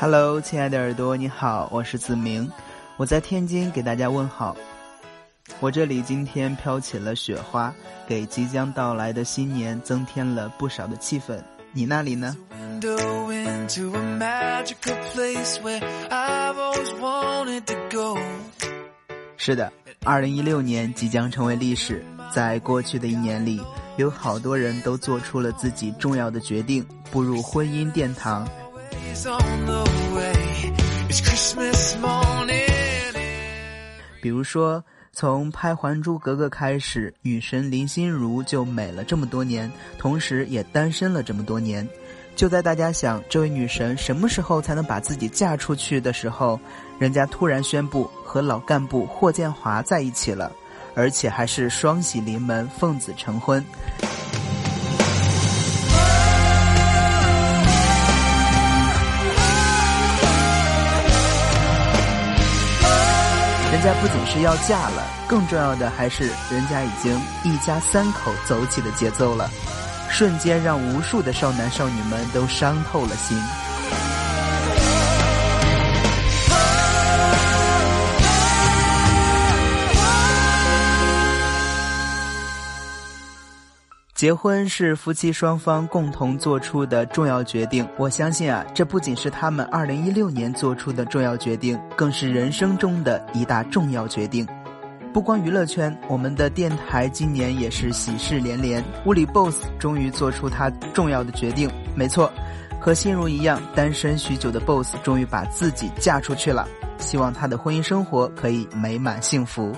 Hello，亲爱的耳朵，你好，我是子明，我在天津给大家问好。我这里今天飘起了雪花，给即将到来的新年增添了不少的气氛。你那里呢？是的，二零一六年即将成为历史。在过去的一年里，有好多人都做出了自己重要的决定，步入婚姻殿堂。比如说，从拍《还珠格格》开始，女神林心如就美了这么多年，同时也单身了这么多年。就在大家想这位女神什么时候才能把自己嫁出去的时候，人家突然宣布和老干部霍建华在一起了，而且还是双喜临门，奉子成婚。人家不仅是要嫁了，更重要的还是人家已经一家三口走起的节奏了，瞬间让无数的少男少女们都伤透了心。结婚是夫妻双方共同做出的重要决定，我相信啊，这不仅是他们二零一六年做出的重要决定，更是人生中的一大重要决定。不光娱乐圈，我们的电台今年也是喜事连连。物理 boss 终于做出他重要的决定，没错，和心如一样，单身许久的 boss 终于把自己嫁出去了。希望他的婚姻生活可以美满幸福。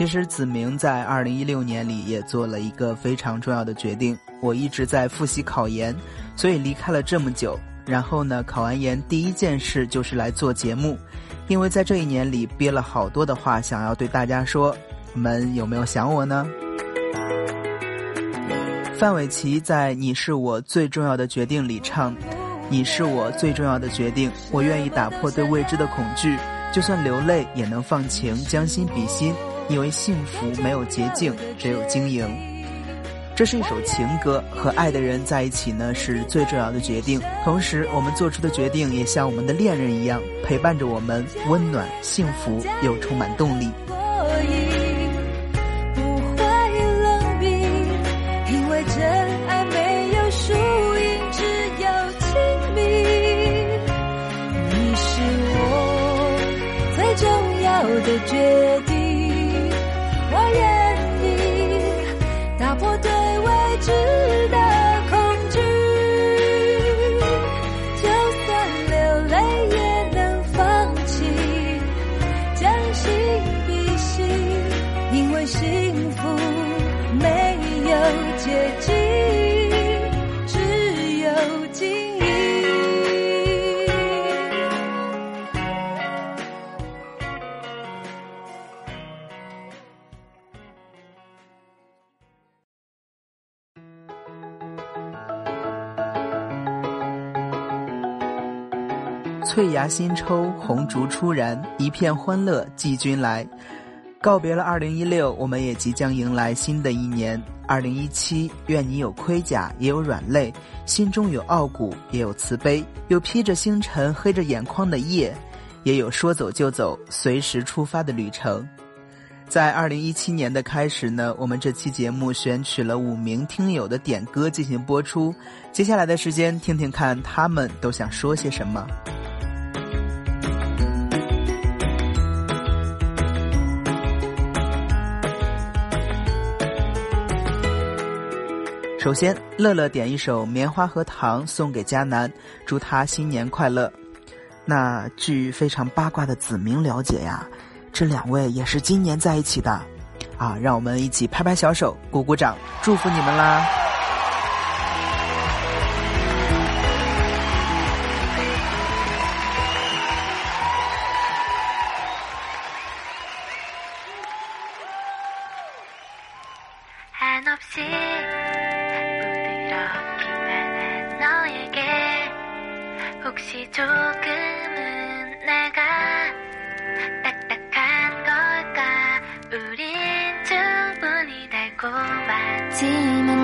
其实子明在二零一六年里也做了一个非常重要的决定。我一直在复习考研，所以离开了这么久。然后呢，考完研第一件事就是来做节目，因为在这一年里憋了好多的话想要对大家说。你们有没有想我呢？范玮琪在《你是我最重要的决定》里唱：“你是我最重要的决定，我愿意打破对未知的恐惧，就算流泪也能放晴，将心比心。”因为幸福没有捷径，只有经营。这是一首情歌，和爱的人在一起呢，是最重要的决定。同时，我们做出的决定也像我们的恋人一样，陪伴着我们，温暖、幸福又充满动力。芽新抽，红烛初燃，一片欢乐寄君来。告别了二零一六，我们也即将迎来新的一年二零一七。愿你有盔甲，也有软肋；心中有傲骨，也有慈悲；有披着星辰、黑着眼眶的夜，也有说走就走、随时出发的旅程。在二零一七年的开始呢，我们这期节目选取了五名听友的点歌进行播出。接下来的时间，听听看他们都想说些什么。首先乐乐点一首棉花和糖送给佳楠，祝他新年快乐。那据非常八卦的子明了解呀，这两位也是今年在一起的啊，让我们一起拍拍小手，鼓鼓掌，祝福你们啦。 혹시 조금은 내가 딱딱한 걸까? 우린 충분히 달콤하지만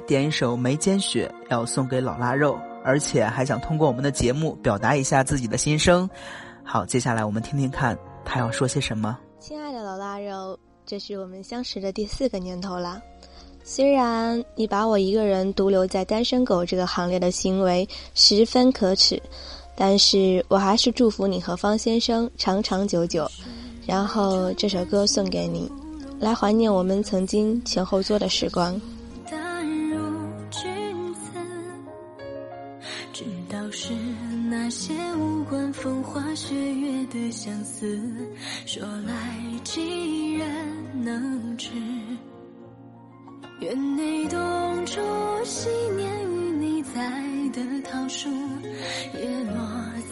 点一首《眉间雪》，要送给老腊肉，而且还想通过我们的节目表达一下自己的心声。好，接下来我们听听看他要说些什么。亲爱的老腊肉，这是我们相识的第四个年头了。虽然你把我一个人独留在单身狗这个行列的行为十分可耻，但是我还是祝福你和方先生长长久久。然后这首歌送给你，来怀念我们曾经前后座的时光。是那些无关风花雪月的相思，说来几人能知？园内冬初昔年与你栽的桃树，叶落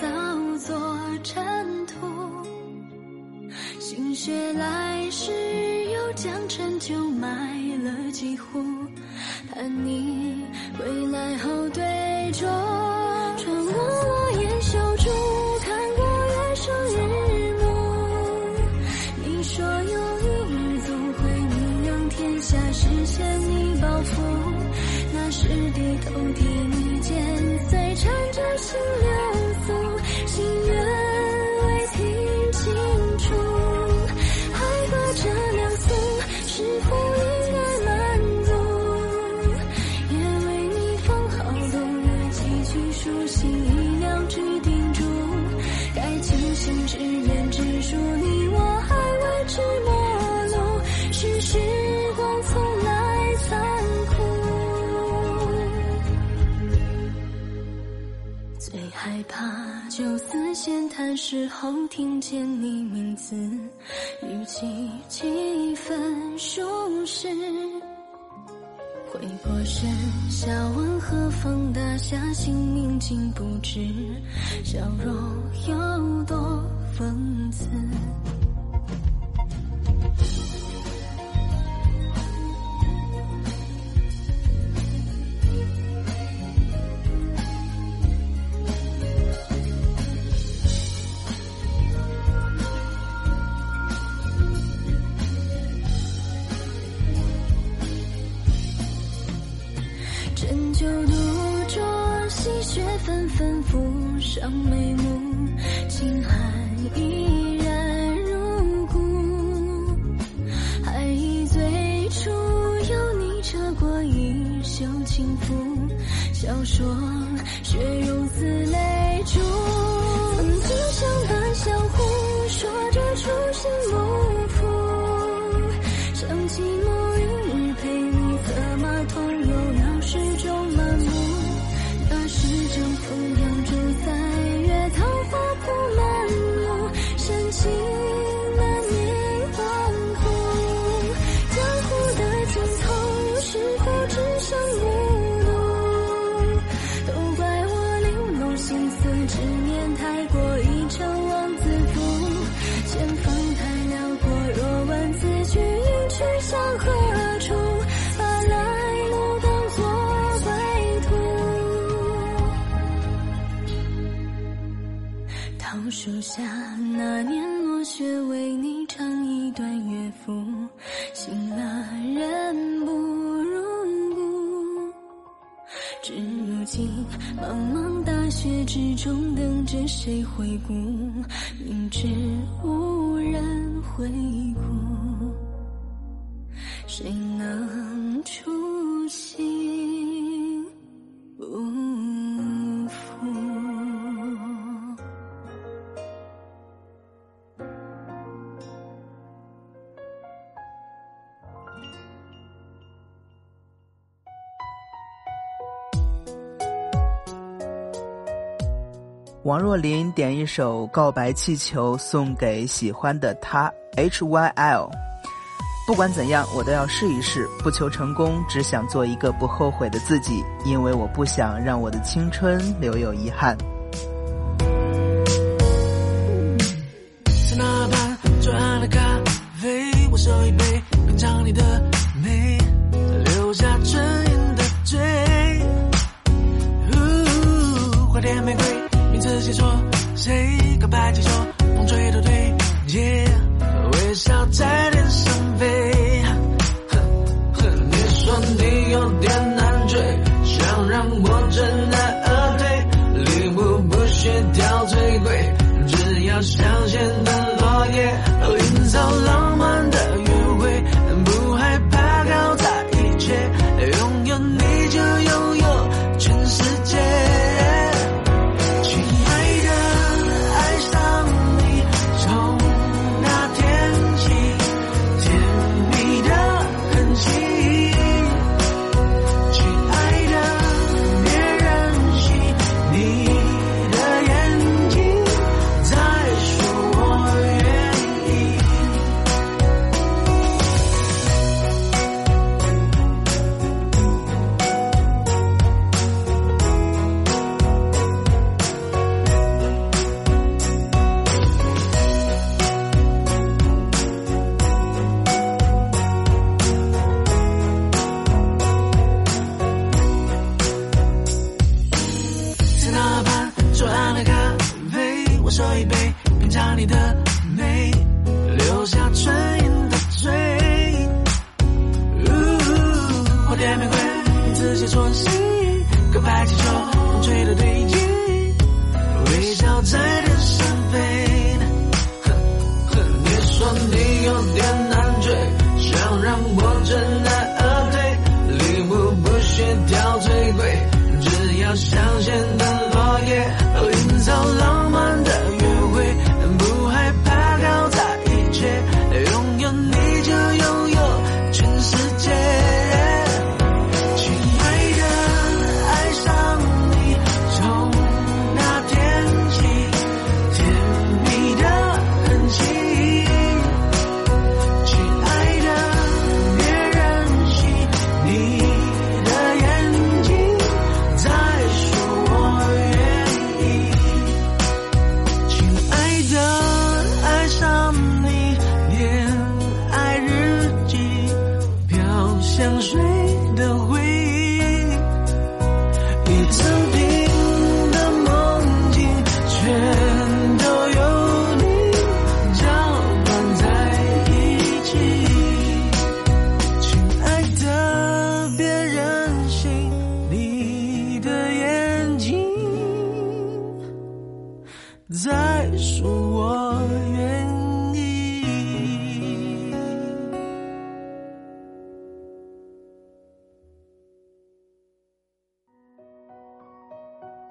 早作尘土。心血来时，又将陈酒埋了几壶，盼你归来后对害怕酒肆闲谈时候听见你名字语气几分熟识回过神笑问何方大侠姓名竟不知笑容有多讽刺。上眉目，清寒依然如故。还忆最初，有你扯过衣袖轻抚，笑说雪融丝。夜之中等着谁回顾？明知无人回顾。王若琳点一首告白气球送给喜欢的他 hyl 不管怎样我都要试一试不求成功只想做一个不后悔的自己因为我不想让我的青春留有遗憾。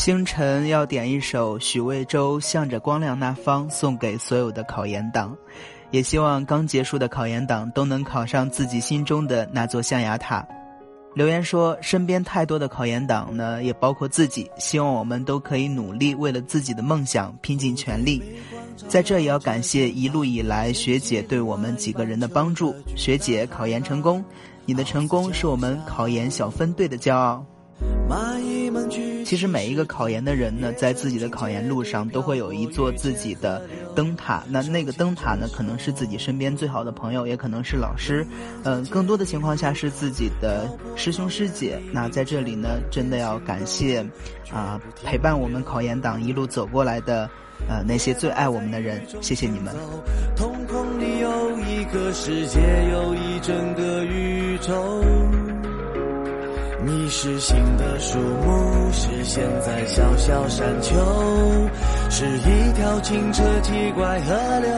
星辰要点一首许魏洲《向着光亮那方》，送给所有的考研党，也希望刚结束的考研党都能考上自己心中的那座象牙塔。留言说，身边太多的考研党呢，也包括自己，希望我们都可以努力，为了自己的梦想拼尽全力。在这也要感谢一路以来学姐对我们几个人的帮助。学姐考研成功，你的成功是我们考研小分队的骄傲。其实每一个考研的人呢，在自己的考研路上都会有一座自己的灯塔。那那个灯塔呢，可能是自己身边最好的朋友，也可能是老师。嗯，更多的情况下是自己的师兄师姐。那在这里呢，真的要感谢啊，陪伴我们考研党一路走过来的呃那些最爱我们的人，谢谢你们。瞳孔里有一个世界，有一整个宇宙。你是新的树木，是现在小小山丘，是一条清澈奇怪河流。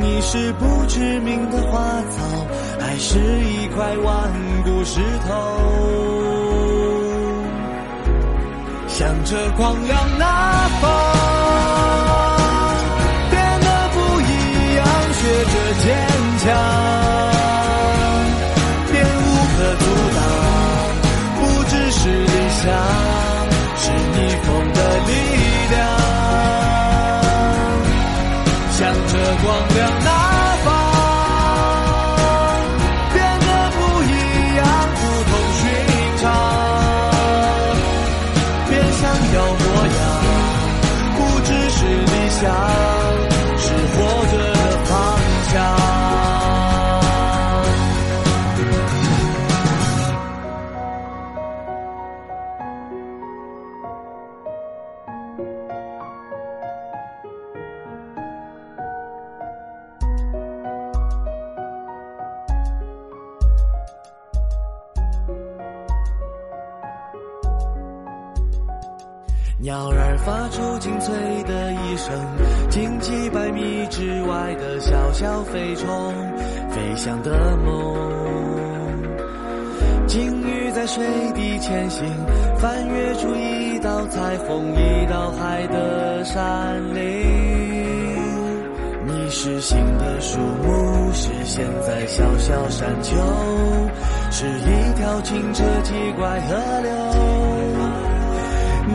你是不知名的花草，还是一块顽固石头？向着光亮那方，变得不一样，学着坚强。亮，向着光。小飞虫，飞翔的梦。鲸鱼在水底前行，翻越出一道彩虹，一道海的山岭。你是新的树木，是现在小小山丘，是一条清澈奇怪河流。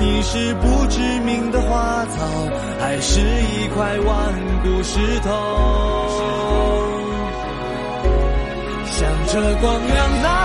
你是不知名的花草，还是一块顽固石头？这光亮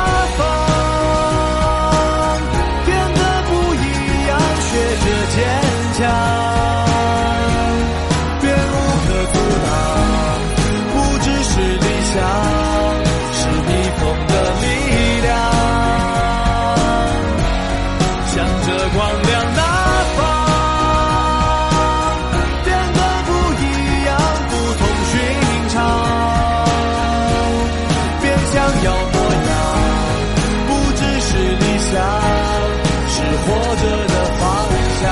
要模样，不只是理想，是活着的方向。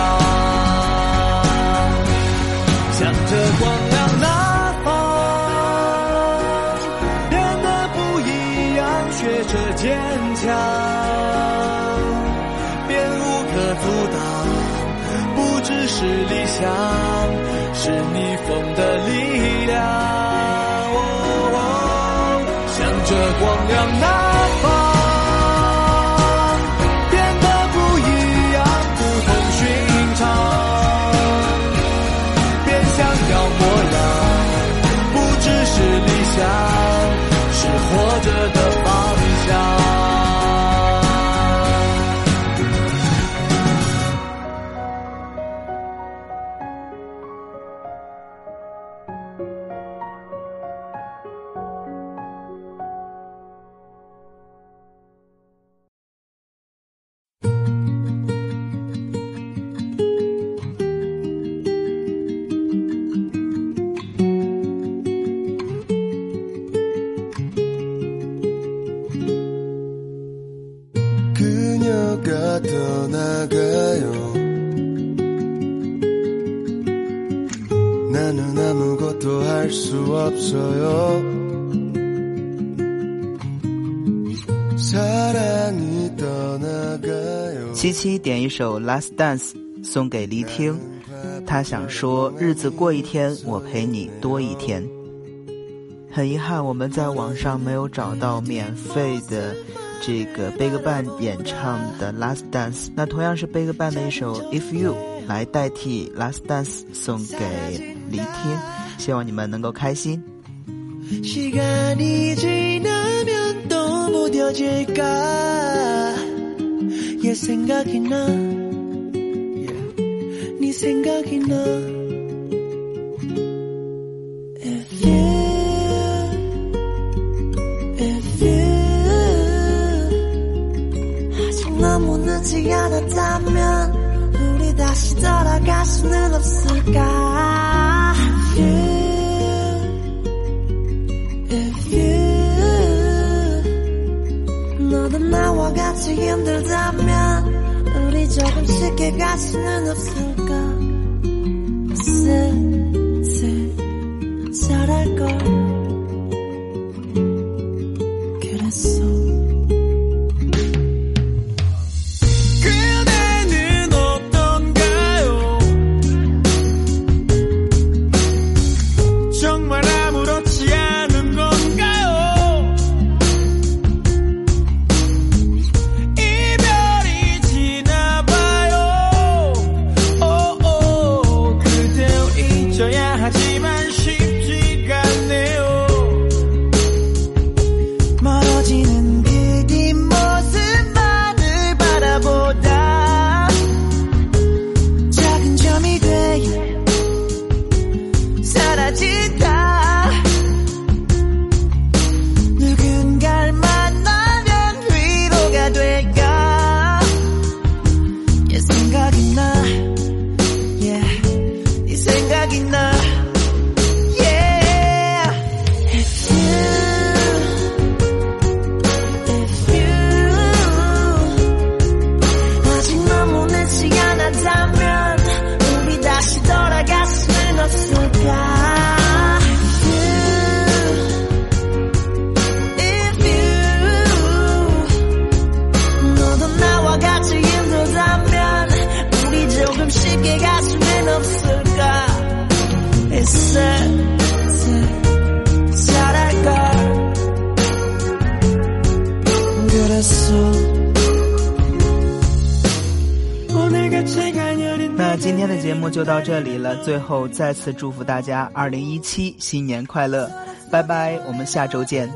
向着光亮那方，变得不一样，学着坚强，便无可阻挡。不只是理想，是你风。七七点一首《Last Dance》送给黎听，他想说日子过一天，我陪你多一天。很遗憾我们在网上没有找到免费的这个 BigBang 演唱的《Last Dance》，那同样是 BigBang 的一首《If You》来代替《Last Dance》送给黎听，希望你们能够开心。 얘 생각이 나. 네 생각이 나. you If you 아직 너무 늦지 않았다면 우리 다시 돌아갈 수는 없을까 힘들다면 우리 조금 쉽게 갈 수는 없을까? 슬슬 잘할 걸 到这里了，最后再次祝福大家二零一七新年快乐，拜拜，我们下周见。